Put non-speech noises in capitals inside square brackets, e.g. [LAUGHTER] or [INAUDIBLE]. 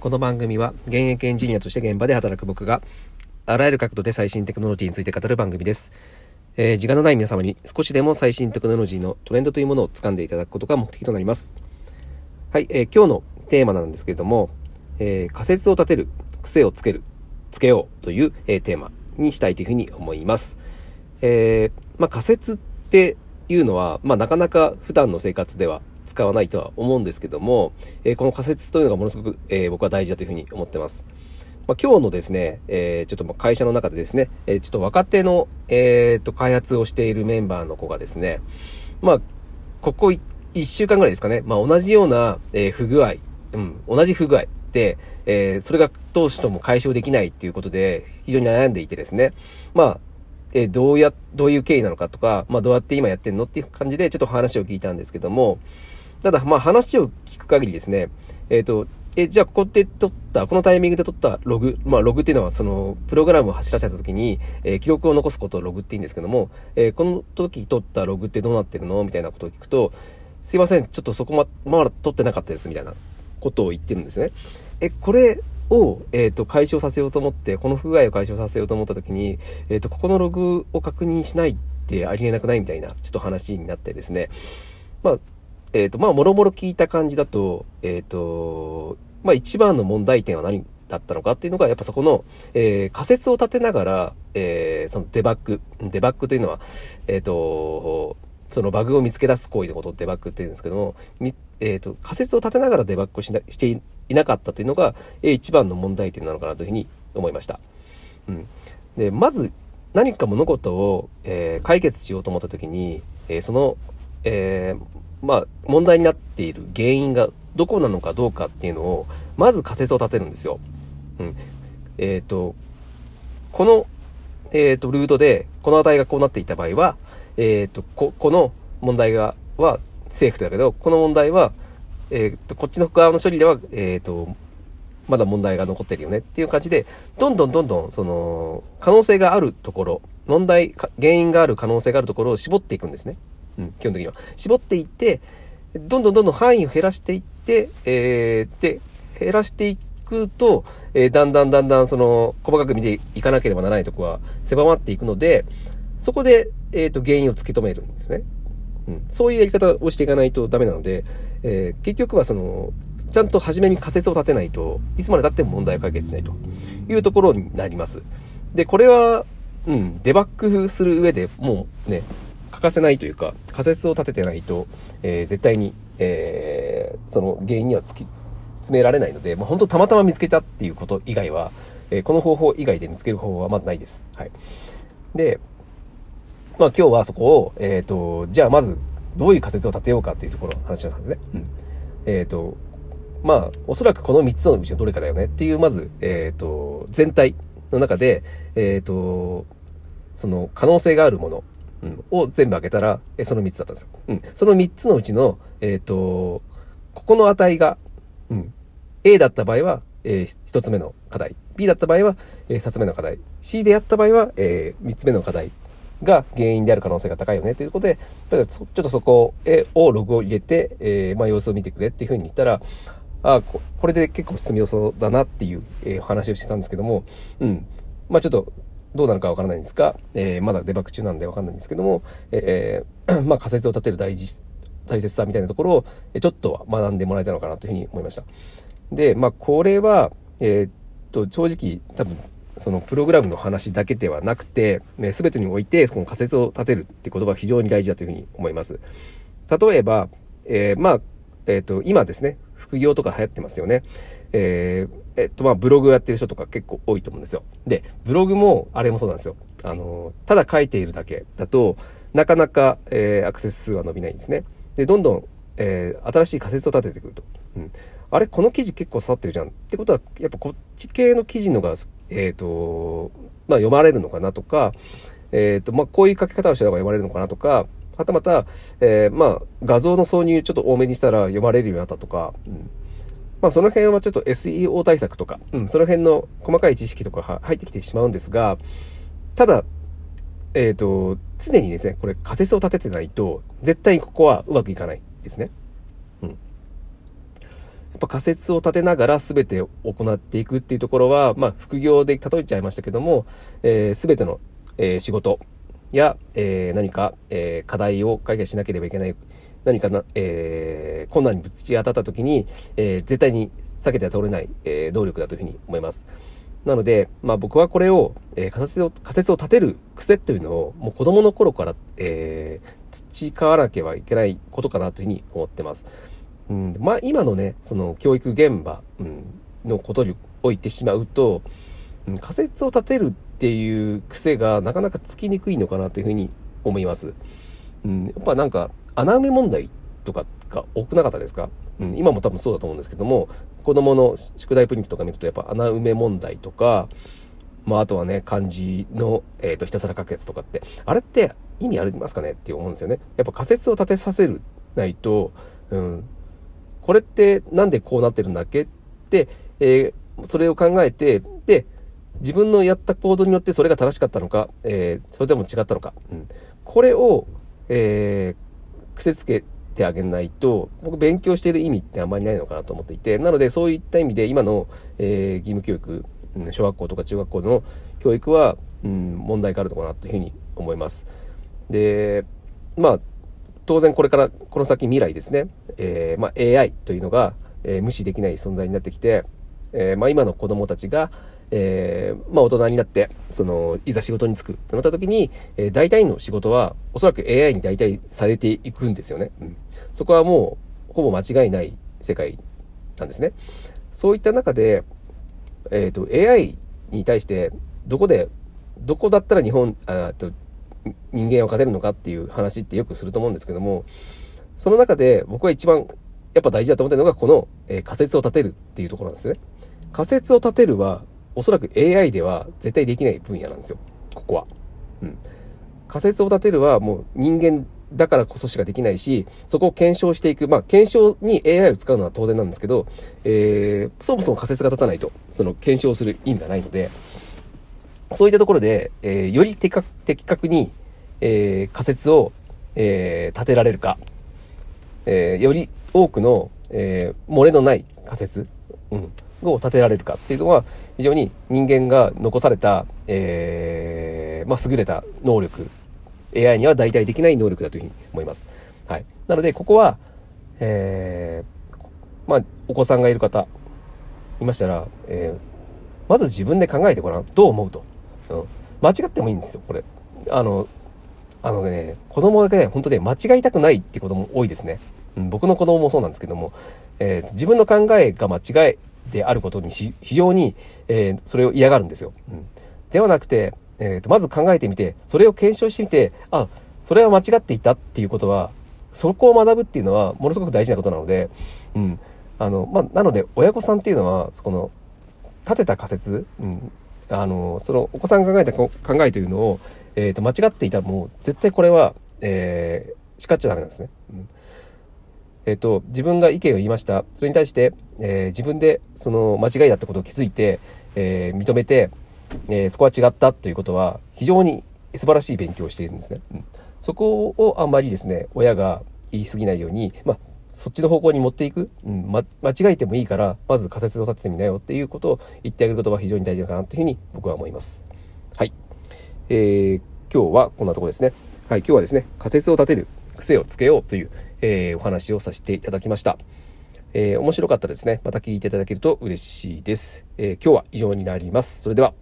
この番組は現役エンジニアとして現場で働く僕があらゆる角度で最新テクノロジーについて語る番組です。えー時間のない皆様に少しでも最新テクノロジーのトレンドというものを掴んでいただくことが目的となります。はい、えー今日のテーマなんですけれども、えー仮説を立てる、癖をつける、つけようという、えーテーマにしたいというふうに思います。えーまあ、仮説っていうのは、まあ、なかなか普段の生活では使わないとは思うんですけども、えーこの仮説というのがものすごく、えー僕は大事だというふうに思ってます。まあ、今日のですね、えーちょっとまあ会社の中でですね、えちょっと若手の、えーと、開発をしているメンバーの子がですね、まあ、ここ1週間ぐらいですかね、まあ、同じような、え不具合、うん、同じ不具合で、えそれが当初とも解消できないっていうことで、非常に悩んでいてですね、まあ、えどうや、どういう経緯なのかとか、まあ、どうやって今やってんのっていう感じで、ちょっと話を聞いたんですけども、ただ、まあ、話を聞く限りですね、えっ、と、え、じゃあ、ここで撮った、このタイミングで撮ったログ、まあ、ログっていうのは、その、プログラムを走らせた時に、えー記録を残すことをログって言うんですけども、えーこの時撮ったログってどうなってるの？みたいなことを聞くと、すいません、ちょっとそこま、まだ撮ってなかったです、みたいなことを言ってるんですね。え、これを、えっ、と、解消させようと思って、この不具合を解消させようと思った時に、えっ、と、ここのログを確認しないってありえなくない？みたいな、ちょっと話になってですね。まあ、えっ、と、まあ、もろもろ聞いた感じだと、えっ、と、まあ、一番の問題点は何だったのかっていうのが、やっぱそこの、えー仮説を立てながら、えーそのデバッグ、デバッグというのは、えっ、と、そのバグを見つけ出す行為のことをデバッグって言うんですけども、みえっ、と、仮説を立てながらデバッグしなしていなかったというのが、えー一番の問題点なのかなというふうに思いました。うん。で、まず、何か物事を、えー解決しようと思った時に、えーその、えーまあ、問題になっている原因がどこなのかどうかっていうのを、まず仮説を立てるんですよ。うん。えっ、と、この、えっ、と、ルートで、この値がこうなっていた場合は、えっ、と、こ、この問題が、は、セーフだけど、この問題は、えっ、と、こっちの側の処理では、えっ、と、まだ問題が残ってるよねっていう感じで、どんどんどんどん、その、可能性があるところ、問題、原因がある可能性があるところを絞っていくんですね。うん、基本的には。絞っていって、どんどんどんどん範囲を減らしていって、えー、で、減らしていくと、えーだんだんだんだん、その、細かく見ていかなければならないとこは狭まっていくので、そこで、えっ、と、原因を突き止めるんですね。うん、そういうやり方をしていかないとダメなので、えー結局はその、ちゃんと初めに仮説を立てないといつまで経っても問題を解決しないというところになります。で、これは、うん、デバッグする上でもうね、欠かせないというか、仮説を立ててないと、えー絶対に、えーその原因には突き詰められないので、まあ、本当たまたま見つけたっていうこと以外は、えーこの方法以外で見つける方法はまずないです。はい。で、まあ今日はそこを、えっ、と、じゃあまず、どういう仮説を立てようかというところの話をしたんですね。うん。えっ、と、まあ、おそらくこの3つのうちのどれかだよねっていう、まず、えっ、と、全体の中で、えっ、と、その可能性があるもの、うん、を全部開けたら、えその3つだったんですよ。うん。その3つのうちの、えっ、と、ここの値が、うん、A だった場合は、えー、1つ目の課題。B だった場合は、えー、2つ目の課題。C でやった場合は、えー、3つ目の課題が原因である可能性が高いよねということで、ちょっとそこをログを入れて、えーまあ、様子を見てくれっていうふうに言ったら、あここれで結構進みよそうだなっていう、えー話をしてたんですけども、うん。まあちょっと、どうなるかわからないんですが、えーまだデバッグ中なんでわかんないんですけども、えー [CLEARS THROAT] まあ仮説を立てる大事、大切さみたいなところを、ちょっと学んでもらえたのかなというふうに思いました。で、まあこれは、えーっと、正直多分、そのプログラムの話だけではなくて、ね、全てにおいて、この仮説を立てるって言葉は非常に大事だというふうに思います。例えば、えーまあ、えっ、と、今ですね、副業とか流行ってますよね。えーえっと、まあ、ブログやってる人とか結構多いと思うんですよ。で、ブログも、あれもそうなんですよ。あの、ただ書いているだけだと、なかなか、えーアクセス数は伸びないんですね。で、どんどん、えー新しい仮説を立ててくると。うん。あれこの記事結構刺さってるじゃん。ってことは、やっぱこっち系の記事のが、えっ、と、まあ、読まれるのかなとか、えっ、と、まあ、こういう書き方をした方が読まれるのかなとか、はたまた、えーまあ、画像の挿入ちょっと多めにしたら読まれるようになったとか、うんまあその辺はちょっと SEO 対策とか、うん、その辺の細かい知識とかは入ってきてしまうんですが、ただ、えっ、と、常にですね、これ仮説を立ててないと、絶対にここはうまくいかないですね。うん。っぱ仮説を立てながら全て行っていくっていうところは、まあ、副業で例えちゃいましたけども、えー、全ての、えー、仕事や、えー、何か、えー、課題を解決しなければいけない、何かな、えー、困難にぶち当たった時に、えー、絶対に避けては通れない、えー、能力だというふうに思います。なので、まあ僕はこれを、えー、仮説を、仮説を立てる癖というのを、もう子供の頃から、えー、培わなければいけないことかなというふうに思ってます。うん、まあ今のね、その教育現場、うん、のことに置いてしまうと、うん、仮説を立てるっていう癖がなかなかつきにくいのかなというふうに思います。うん、やっぱなんか穴埋め問題とかが多くなかったですか？うん、今も多分そうだと思うんですけども、子供の宿題プリントとか見るとやっぱ穴埋め問題とか、まああとはね、漢字の、えっ、ー、と、ひたすら書くやつとかって、あれって意味ありますかねって思うんですよね。やっぱ仮説を立てさせるないと、うん、これってなんでこうなってるんだっけ？って、えー、それを考えて、で、自分のやった行動によってそれが正しかったのか、えー、それでも違ったのか、うん、これを、えー、癖つけてあげないと、僕勉強している意味ってあんまりないのかなと思っていて、なのでそういった意味で今の、えー、義務教育、小学校とか中学校の教育は、うん、問題があるのかなというふうに思います。で、まあ、当然これから、この先未来ですね、えー、まあ、AI というのが、えー、無視できない存在になってきて、えー、まあ、今の子供たちが、えー、まあ大人になって、その、いざ仕事に就くとなった時に、えー、大体の仕事は、おそらく AI に代替されていくんですよね。うん。そこはもう、ほぼ間違いない世界なんですね。そういった中で、えっ、ー、と、AI に対して、どこで、どこだったら日本、あと、人間を勝てるのかっていう話ってよくすると思うんですけども、その中で僕が一番やっぱ大事だと思ってるのがこの、えー、仮説を立てるっていうところなんですね。仮説を立てるはおそらく AI では絶対できない分野なんですよ。ここは。うん。仮説を立てるはもう人間だからこそしかできないし、そこを検証していく。まあ、検証に AI を使うのは当然なんですけど、えー、そもそも仮説が立たないと、その検証する意味がないので、そういったところで、えー、より的確に、えー、仮説を、えー、立てられるか、えー、より多くの、えー、漏れのない仮説、うん、を立てられるかっていうのは、非常に人間が残された、えー、まあ、優れた能力、AI には代替できない能力だというふうに思います。はい。なので、ここは、えー、まあ、お子さんがいる方、いましたら、えー、まず自分で考えてごらん。どう思うと。うん。間違ってもいいんですよ、これ。あの、あのね、子供がね、本当ね、間違いたくないって子供多いですね。うん、僕の子供もそうなんですけども、えー、自分の考えが間違いであることに非常に、えー、それを嫌がるんですよ。うん、ではなくて、えーと、まず考えてみて、それを検証してみて、あ、それは間違っていたっていうことは、そこを学ぶっていうのはものすごく大事なことなので、うん。あの、まあ、なので、親御さんっていうのは、そこの、立てた仮説、うん。あの、その、お子さんが考えた考えというのを、えっ、ー、と、間違っていたもう、絶対これは、えー、叱っちゃダメなんですね。うんえっ、と、自分が意見を言いました。それに対して、えー、自分でその間違いだったことを気づいて、えー、認めて、えそこは違ったということは、非常に素晴らしい勉強をしているんですね。うん、そこをあんまりですね、親が言い過ぎないように、まあ、そっちの方向に持っていく、うん、ま、間違えてもいいから、まず仮説を立ててみなよっていうことを言ってあげることは非常に大事かなというふうに僕は思います。はい。えー、今日はこんなとこですね。はい、今日はですね、仮説を立てる癖をつけようという、えー、お話をさせていただきました。えー、面白かったらですね、また聞いていただけると嬉しいです。えー、今日は以上になります。それでは。